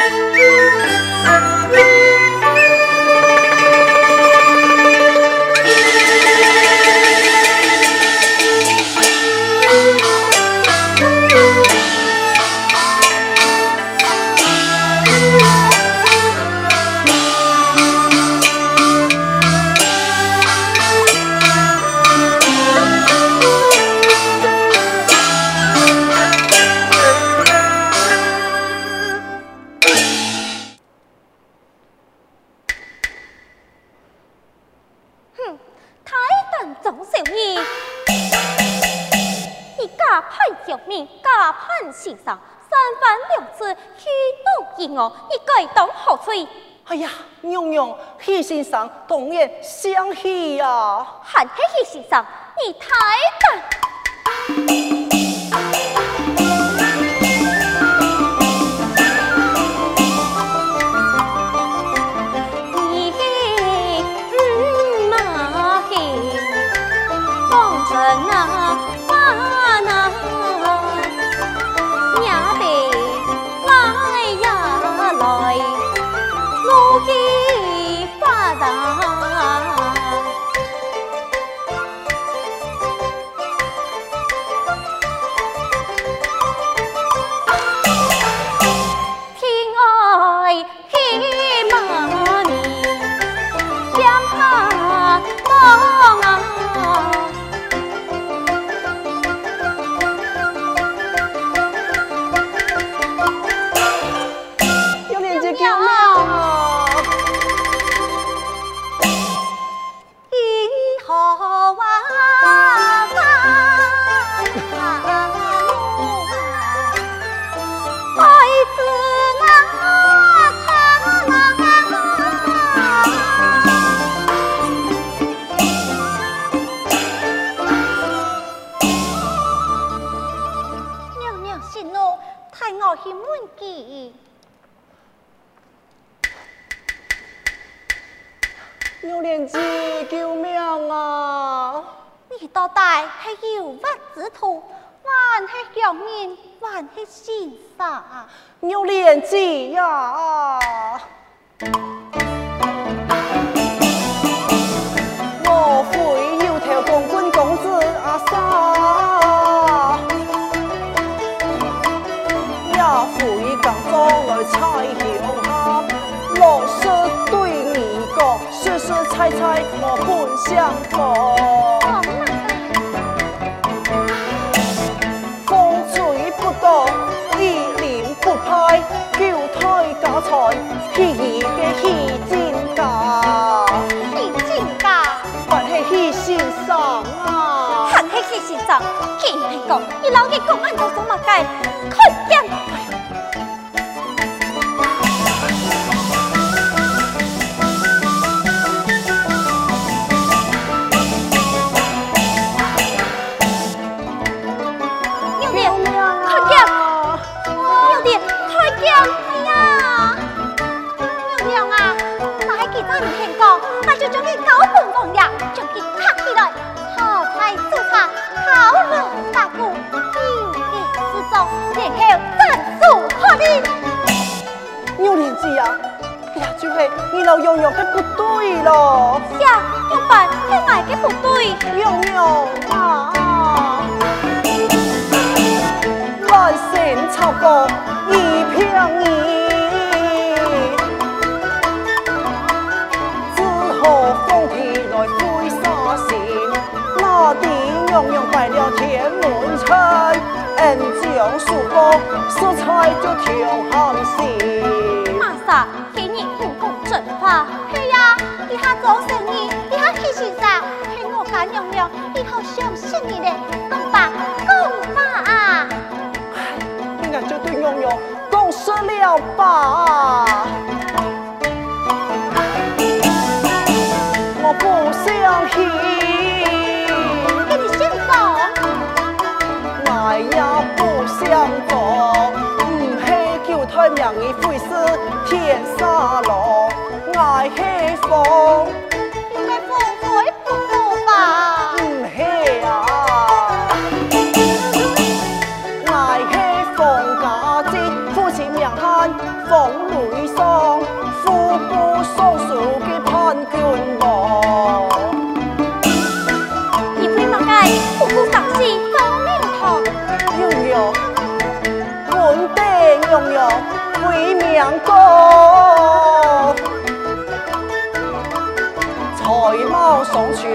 Música 你该当何罪？哎呀，娘娘，许先生当然相喜呀！还是许先生，你太笨。牛莲子，救命啊！你到底系有法之徒，还是强人，还是先生？牛莲子呀！相逢。风吹不动，雨淋不拍，九胎家财，喜嘅喜真假？喜真假？还系喜先生啊？还系喜先生？既然系讲，你老嘅公安都做乜嘅？快点！你老娘娘的不对了，呀，怎么办？是哪个不对？娘娘啊，来生草过一片叶，只好风皮来灰沙线，那地娘娘色彩就调含线。妈啥？系呀，你下做生意，你下去洗澡，听我家娘娘，以后相信你的，讲吧，讲吧啊！你俩就对娘娘讲说了吧，沙浪。爱黑风，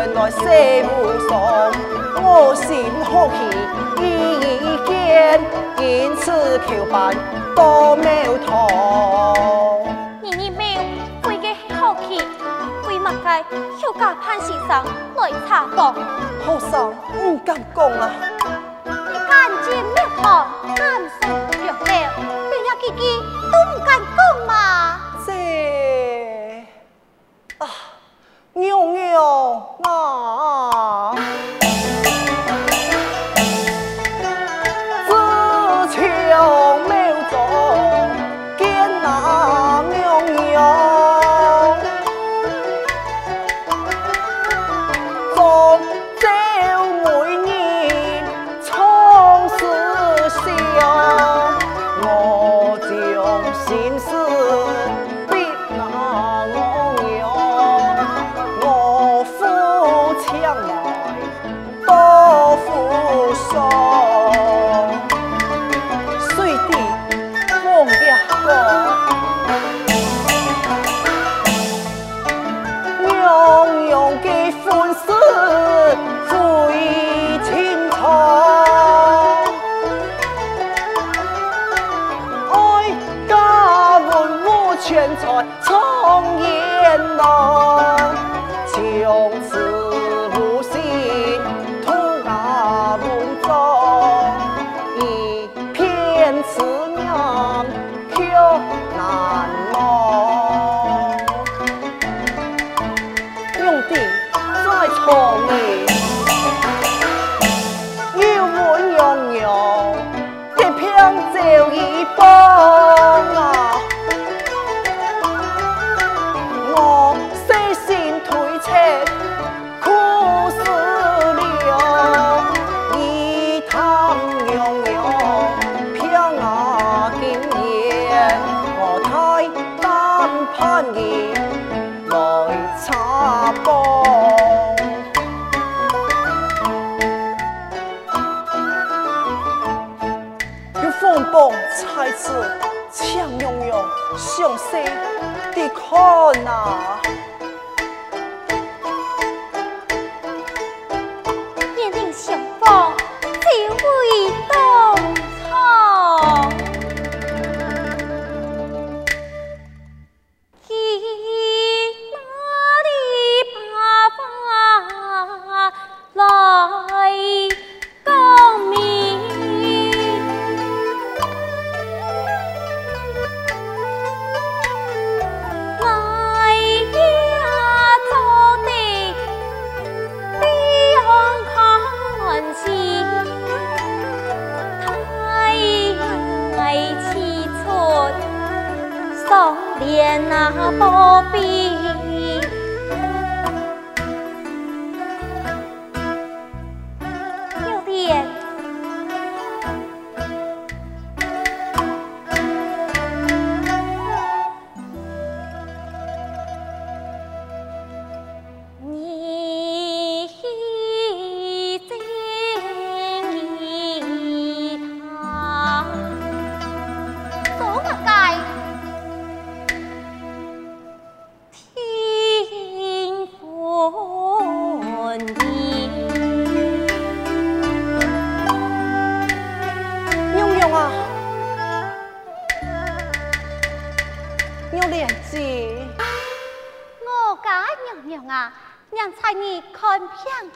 双全来写无双，我心好奇一一见，因此求办多庙堂。你你庙为个好奇，非马该休假潘先生来查访。好生唔敢讲啊！你敢进庙堂，红颜呐，从此。来插播。风暴才子，强勇勇，雄心的看啊！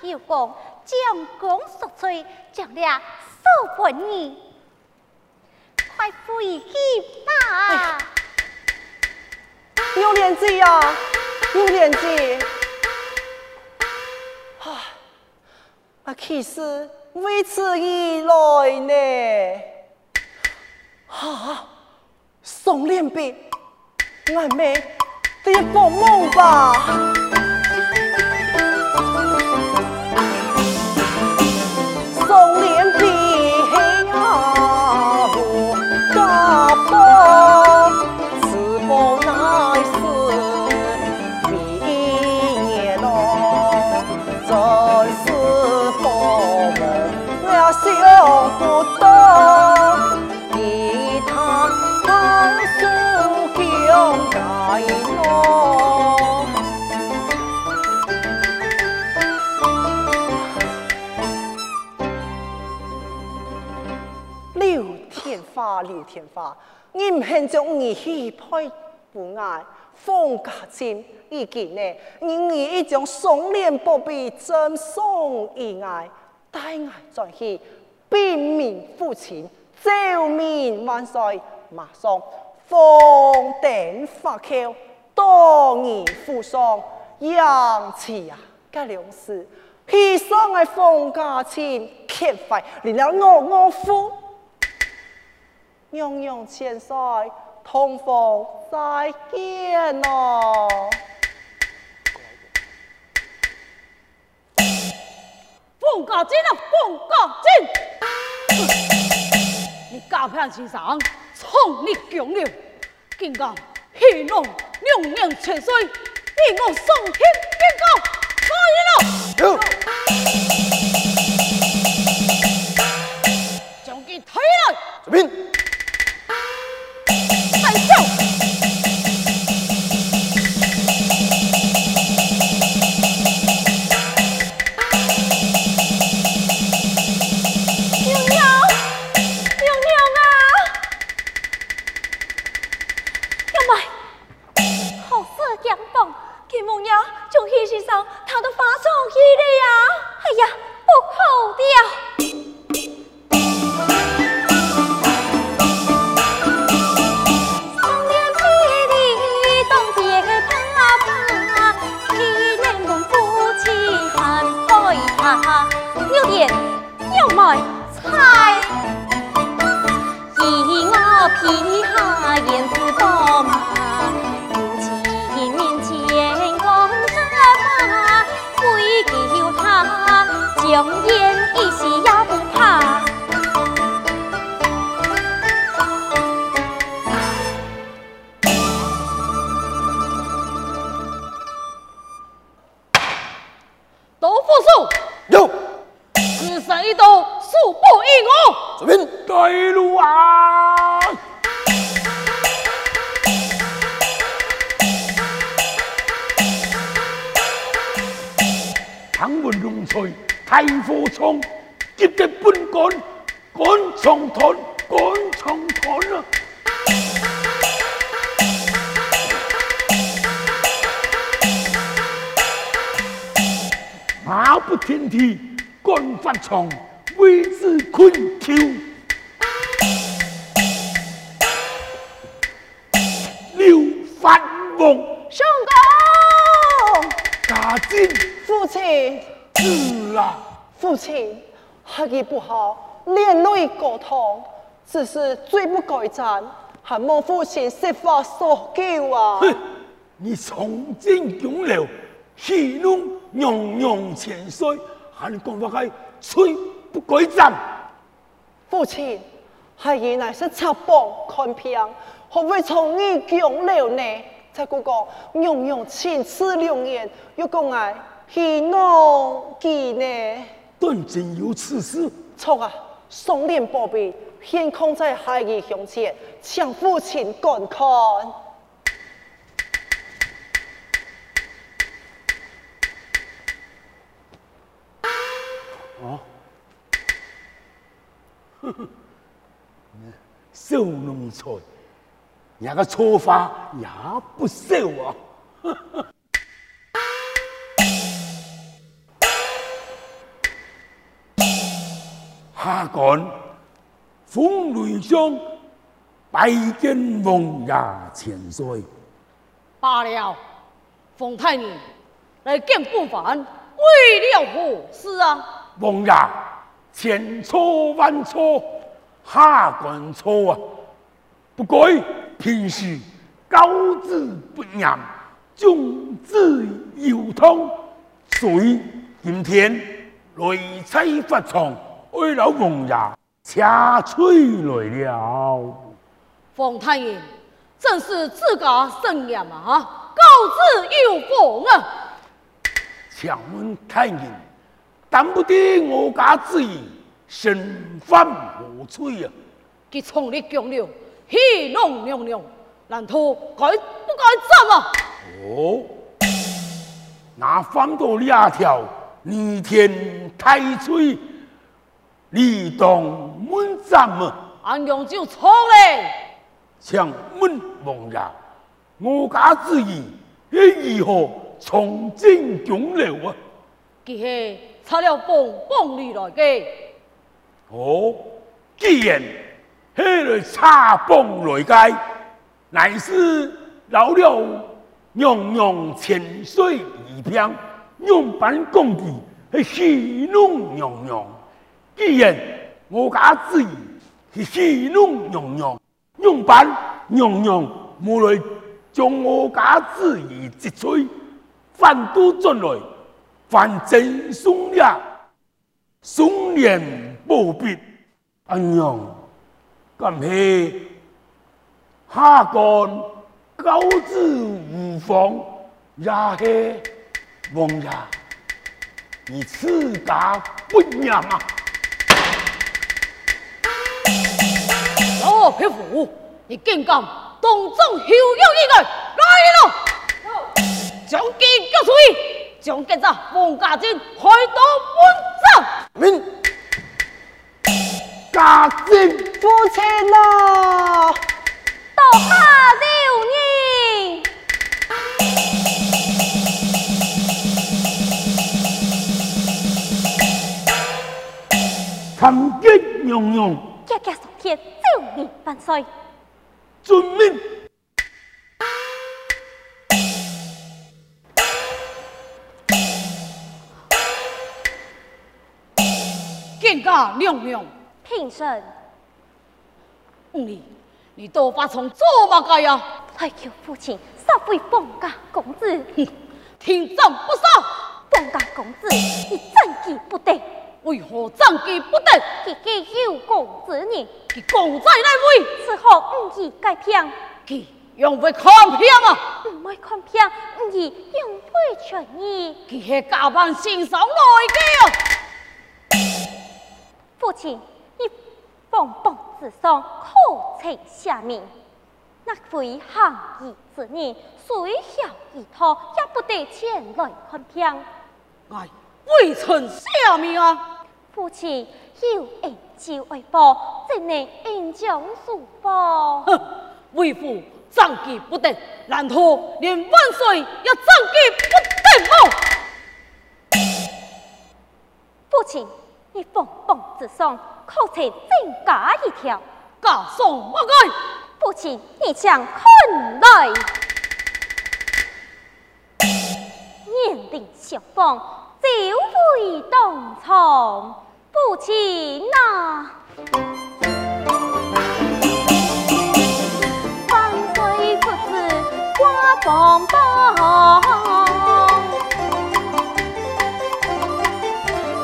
有功，将功赎罪，将俩收本你，快回去吧。有莲子呀，有莲子。啊，啊，其实为此而来呢。啊，送莲饼，俺妹得帮忙吧。天华，你唔肯将儿戏配不爱，风家亲已经呢，你已将双脸宝贝赠送意爱，带爱转去，兵民父亲，救命万岁，马上封顶发诏，多年父丧，扬起啊，该两事。披上的风家亲，欠费连了我我夫，永永千岁，同风再见咯。风家亲啊，风家亲，你家偏先生，冲你强了，竟敢戏弄娘娘千岁，令我伤心变告。有，将永远一息也不怕。都副手有，此生一刀，恕不依我。这边带路啊！唐文龙翠。太火冲，急急奔赶，赶长团，赶长团啊！马不停蹄，赶发长，为之困求。刘发翁，相公，家进，父亲。是啊，父亲，学艺不好，连累过堂，只是罪不该斩，还望父亲设法索救啊！哼，你从今永留，戏弄永永千岁，还讲话开罪不该斩。父亲，孩儿乃是插榜看片，何会从你永留呢？再讲讲永永千次良言，又讲爱。戏弄几呢？断真有此事？错啊！双脸宝贝现空在学艺胸前，请父亲观看。哦，呵呵，小奴才，那个错法也不少啊！呵呵下官奉雷相拜见王爷千岁。罢了，奉太你来见不凡，为了何事啊？王爷千错万错，下官错啊！不该平时告知不严，众志有通，所以今天雷差发从。为了王爷，恰催来了。冯太爷，正是自家盛宴啊！告知有功啊！请问太爷，但不得我家之意，身犯何罪啊？佢从你讲了，戏弄娘娘，难道该不该斩啊？哦，那犯到两条逆天太岁。你当满斩么？安阳就错嘞。请问王爷，我家之意是如何重振江流啊？佢系差了凤凤里来嘅。哦，既然系来插风来解，乃是老了娘娘千岁一片，用板工地系喜怒洋洋。既然我家之意是喜怒洋洋，用板洋洋无来将我家之意击碎，反都进来，反正送了，送年不必。安阳，今日下官告知无妨，也是王爷，你此家不严啊！老匹夫，你竟敢当众浇药一个，来了！将剑交出，将剑在王家军开刀问斩。明。家阵父亲呐，多下留意。参见娘娘，家家上天，周年万岁。遵命。见家娘娘。平生，你你多发从做嘛个呀？来求父亲杀回凤家公子。哼，听朕不杀，凤家公子你战机不得。为何战机不得？佢佢有功之年，其功在哪位？此后唔宜改变。佢用会看片啊？唔会看片，唔宜用会传意。其系假扮先生来嘅啊！父亲。凤凤之上，可称下面。那非行义之人，虽晓一套，也不得前来看病。哎，未曾下命啊！父亲有恩就为报，怎能恩将仇报？哼，为父战机不得，难道连万岁也战机不得吗？父亲，你凤凤之上。可曾增加一条？加送我该？父亲，你将看来。年龄相仿，久会同床。父亲啊，万岁父子挂凤榜，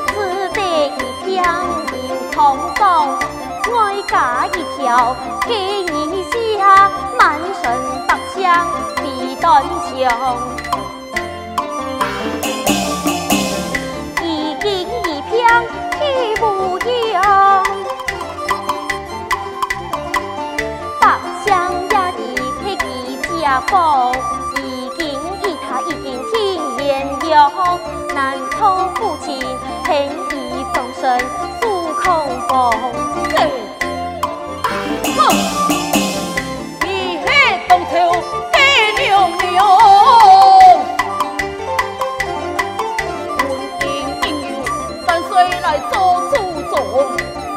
只得一条。堂上哀家一条，给你下满身百香的断肠，给家宝，一斤一塔一斤听莲谣，难逃父亲恨意终身。空房子，哼！你当朝的娘娘，本应应由万岁来做主宗，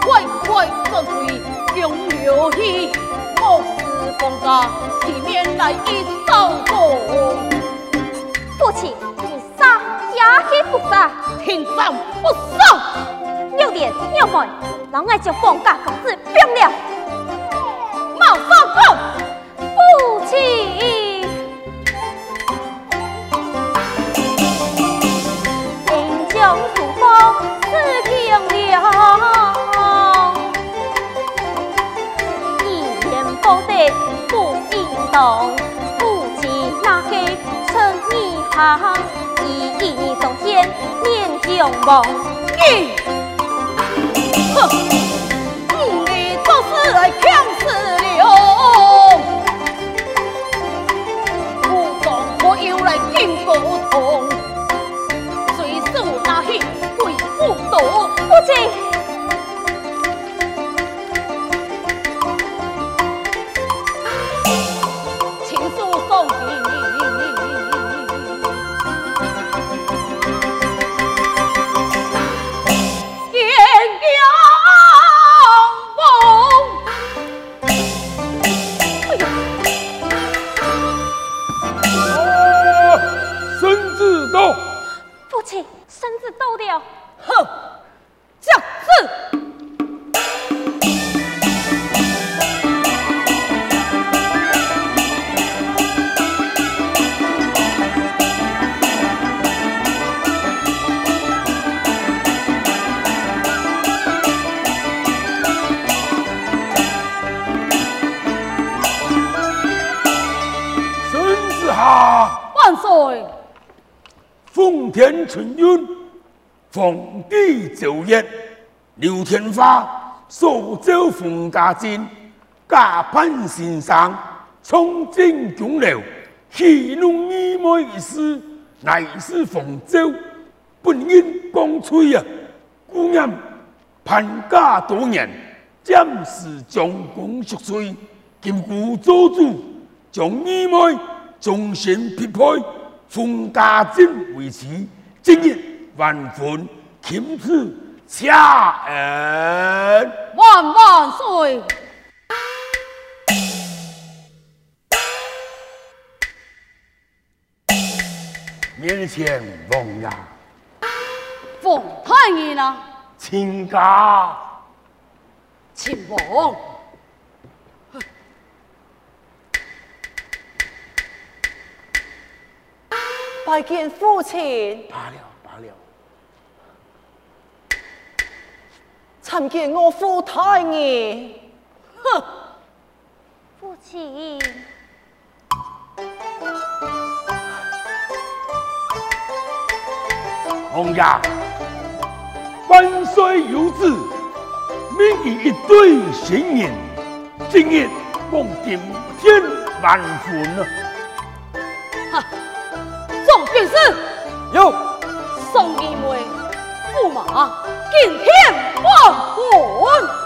快快转回江流去，使凤家体面来一道过。父亲，你杀也不杀，听上不杀。六点六门，老爱将放假公子变了。马上走，动。父亲那个成一行，一意中天念旧梦。哼！你就是来强死了，武装我又来定不天承运，皇帝诏曰：刘天发所召封家阵，假扮先生，冲进宫楼，戏弄义妹一事，乃是奉诏，不应光吹啊！故言叛假多年，暂时将功赎罪，今故做主，将义妹。终身匹配，封家珍为妻，今日万分钦赐恰恩，万万岁！面前王爷，奉太医呢？亲家，请王。拜见父亲。罢了罢了。参见我父太爷。哼，父亲。王爷，万岁有旨，命以一对新人，今日共顶天万婚有送义妹驸马，敬天万婚。命。